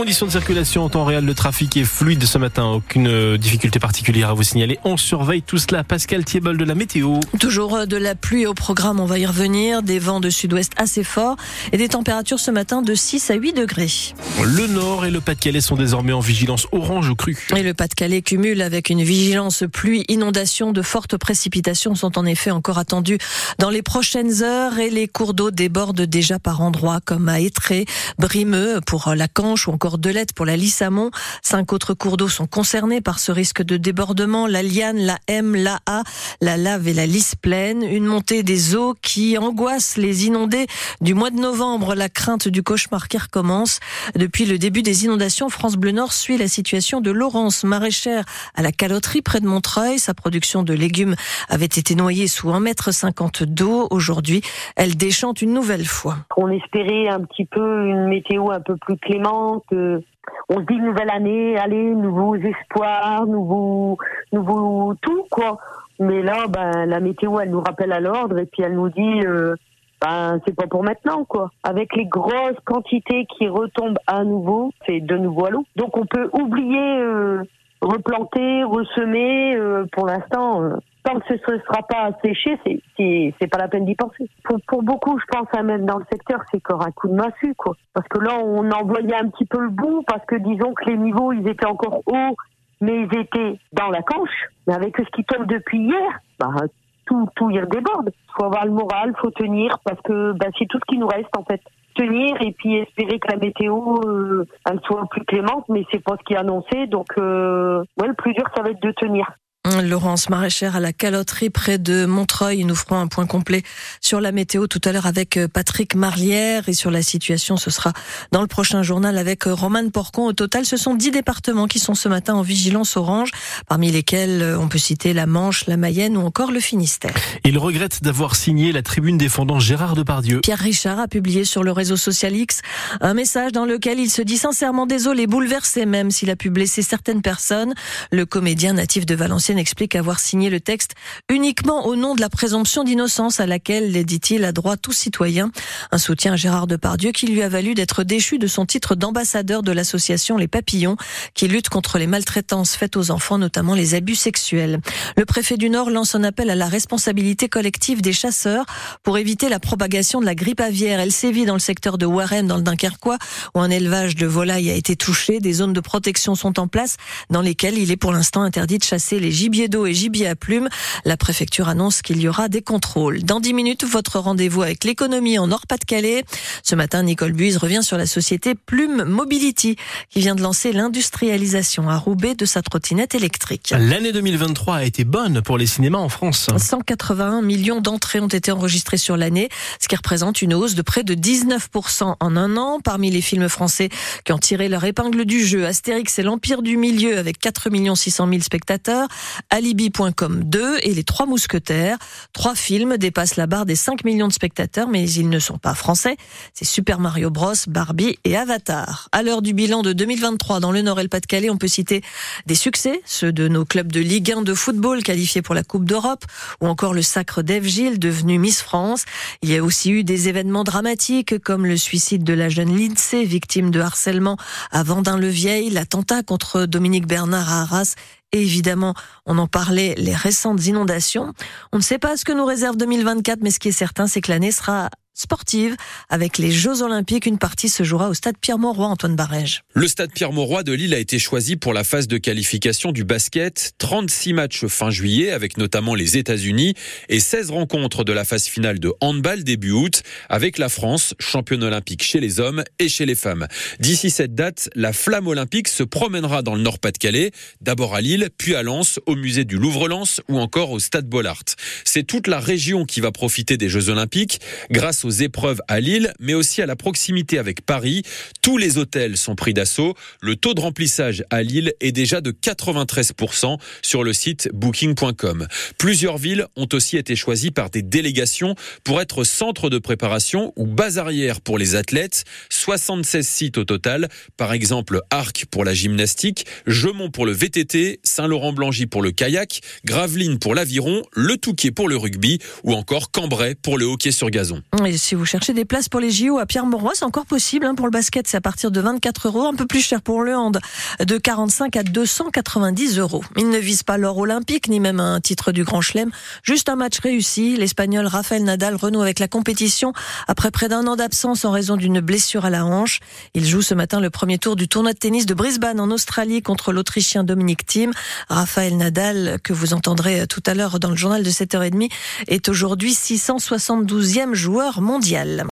conditions de circulation en temps réel, le trafic est fluide ce matin. Aucune difficulté particulière à vous signaler. On surveille tout cela. Pascal Thiebol de la météo. Toujours de la pluie au programme, on va y revenir. Des vents de sud-ouest assez forts et des températures ce matin de 6 à 8 degrés. Le Nord et le Pas-de-Calais sont désormais en vigilance orange cru. Et le Pas-de-Calais cumule avec une vigilance pluie, inondation. De fortes précipitations sont en effet encore attendues dans les prochaines heures et les cours d'eau débordent déjà par endroits comme à Étré, Brimeux pour la Canche ou encore Delette pour la Lissamont. Cinq autres cours d'eau sont concernés par ce risque de débordement. La Liane, la M, la A, la Lave et la Lys pleine. Une montée des eaux qui angoisse les inondés du mois de novembre. La crainte du cauchemar qui recommence. Depuis le début des inondations, France Bleu Nord suit la situation de Laurence, maraîchère à la caloterie près de Montreuil. Sa production de légumes avait été noyée sous 1,50 m d'eau. Aujourd'hui, elle déchante une nouvelle fois. On espérait un petit peu une météo un peu plus clémente. On se dit nouvelle année, allez, nouveaux espoirs, nouveaux, nouveaux tout quoi. Mais là, ben, la météo, elle nous rappelle à l'ordre et puis elle nous dit, euh, ben, c'est pas pour maintenant, quoi. Avec les grosses quantités qui retombent à nouveau, c'est de nouveau à l'eau. Donc on peut oublier euh, replanter, ressemer. Euh, pour l'instant, euh, tant que ce ne sera pas séché, c'est c'est pas la peine d'y penser. Pour, pour, beaucoup, je pense, à même dans le secteur, c'est encore un coup de massue, quoi. Parce que là, on envoyait un petit peu le bout, parce que disons que les niveaux, ils étaient encore hauts, mais ils étaient dans la canche. Mais avec ce qui tombe depuis hier, bah, tout, tout y redéborde. Faut avoir le moral, faut tenir, parce que bah, c'est tout ce qui nous reste, en fait tenir et puis espérer que la météo euh, soit plus clémente mais c'est pas ce qui est annoncé donc euh, ouais le plus dur ça va être de tenir Laurence Maraîchère à la caloterie près de Montreuil. Nous ferons un point complet sur la météo tout à l'heure avec euh, Patrick Marlière et sur la situation. Ce sera dans le prochain journal avec euh, Romane Porcon. Au total, ce sont dix départements qui sont ce matin en vigilance orange, parmi lesquels euh, on peut citer la Manche, la Mayenne ou encore le Finistère. Il regrette d'avoir signé la tribune défendant Gérard Depardieu. Pierre Richard a publié sur le réseau social X un message dans lequel il se dit sincèrement désolé, bouleversé même s'il a pu blesser certaines personnes. Le comédien natif de Valenciennes explique avoir signé le texte uniquement au nom de la présomption d'innocence à laquelle, dit-il, a droit tout citoyen. Un soutien à Gérard Depardieu qui lui a valu d'être déchu de son titre d'ambassadeur de l'association Les Papillons qui lutte contre les maltraitances faites aux enfants, notamment les abus sexuels. Le préfet du Nord lance un appel à la responsabilité collective des chasseurs pour éviter la propagation de la grippe aviaire. Elle sévit dans le secteur de Warem, dans le Dunkerquois, où un élevage de volailles a été touché. Des zones de protection sont en place dans lesquelles il est pour l'instant interdit de chasser les gibier d'eau et gibier à plumes. La préfecture annonce qu'il y aura des contrôles. Dans 10 minutes, votre rendez-vous avec l'économie en Nord-Pas-de-Calais. Ce matin, Nicole Buise revient sur la société Plume Mobility qui vient de lancer l'industrialisation à Roubaix de sa trottinette électrique. L'année 2023 a été bonne pour les cinémas en France. 181 millions d'entrées ont été enregistrées sur l'année, ce qui représente une hausse de près de 19% en un an. Parmi les films français qui ont tiré leur épingle du jeu, Astérix et l'Empire du Milieu avec 4 600 000 spectateurs, Alibi.com 2 et Les Trois Mousquetaires. Trois films dépassent la barre des 5 millions de spectateurs, mais ils ne sont pas français. C'est Super Mario Bros, Barbie et Avatar. À l'heure du bilan de 2023 dans le Nord et le Pas-de-Calais, on peut citer des succès, ceux de nos clubs de Ligue 1 de football qualifiés pour la Coupe d'Europe, ou encore le sacre d'Eve Gilles, devenue Miss France. Il y a aussi eu des événements dramatiques comme le suicide de la jeune Lindsay, victime de harcèlement à Vendin-le-Vieil, l'attentat contre Dominique Bernard à Arras et évidemment, on en parlait, les récentes inondations. On ne sait pas ce que nous réserve 2024, mais ce qui est certain, c'est que l'année sera sportive avec les Jeux Olympiques. Une partie se jouera au stade Pierre-Mauroy, Antoine Barège. Le stade Pierre-Mauroy de Lille a été choisi pour la phase de qualification du basket. 36 matchs fin juillet avec notamment les États-Unis et 16 rencontres de la phase finale de handball début août avec la France, championne olympique chez les hommes et chez les femmes. D'ici cette date, la flamme olympique se promènera dans le Nord-Pas-de-Calais, d'abord à Lille, puis à Lens, au musée du Louvre-Lens ou encore au stade Bollard. C'est toute la région qui va profiter des Jeux Olympiques grâce aux épreuves à Lille, mais aussi à la proximité avec Paris. Tous les hôtels sont pris d'assaut. Le taux de remplissage à Lille est déjà de 93% sur le site booking.com. Plusieurs villes ont aussi été choisies par des délégations pour être centre de préparation ou base arrière pour les athlètes. 76 sites au total. Par exemple, Arc pour la gymnastique, Gemont pour le VTT, Saint-Laurent-Blangy pour le kayak, Gravelines pour l'aviron, Le Touquet pour le rugby ou encore Cambrai pour le hockey sur gazon. Si vous cherchez des places pour les JO à Pierre-Mauroy, c'est encore possible. Hein, pour le basket, c'est à partir de 24 euros, un peu plus cher pour le hand, de 45 à 290 euros. Il ne vise pas l'or olympique, ni même un titre du Grand Chelem. Juste un match réussi. L'Espagnol Rafael Nadal renoue avec la compétition après près d'un an d'absence en raison d'une blessure à la hanche. Il joue ce matin le premier tour du tournoi de tennis de Brisbane en Australie contre l'Autrichien Dominique Thiem. Rafael Nadal, que vous entendrez tout à l'heure dans le journal de 7h30, est aujourd'hui 672e joueur mondial.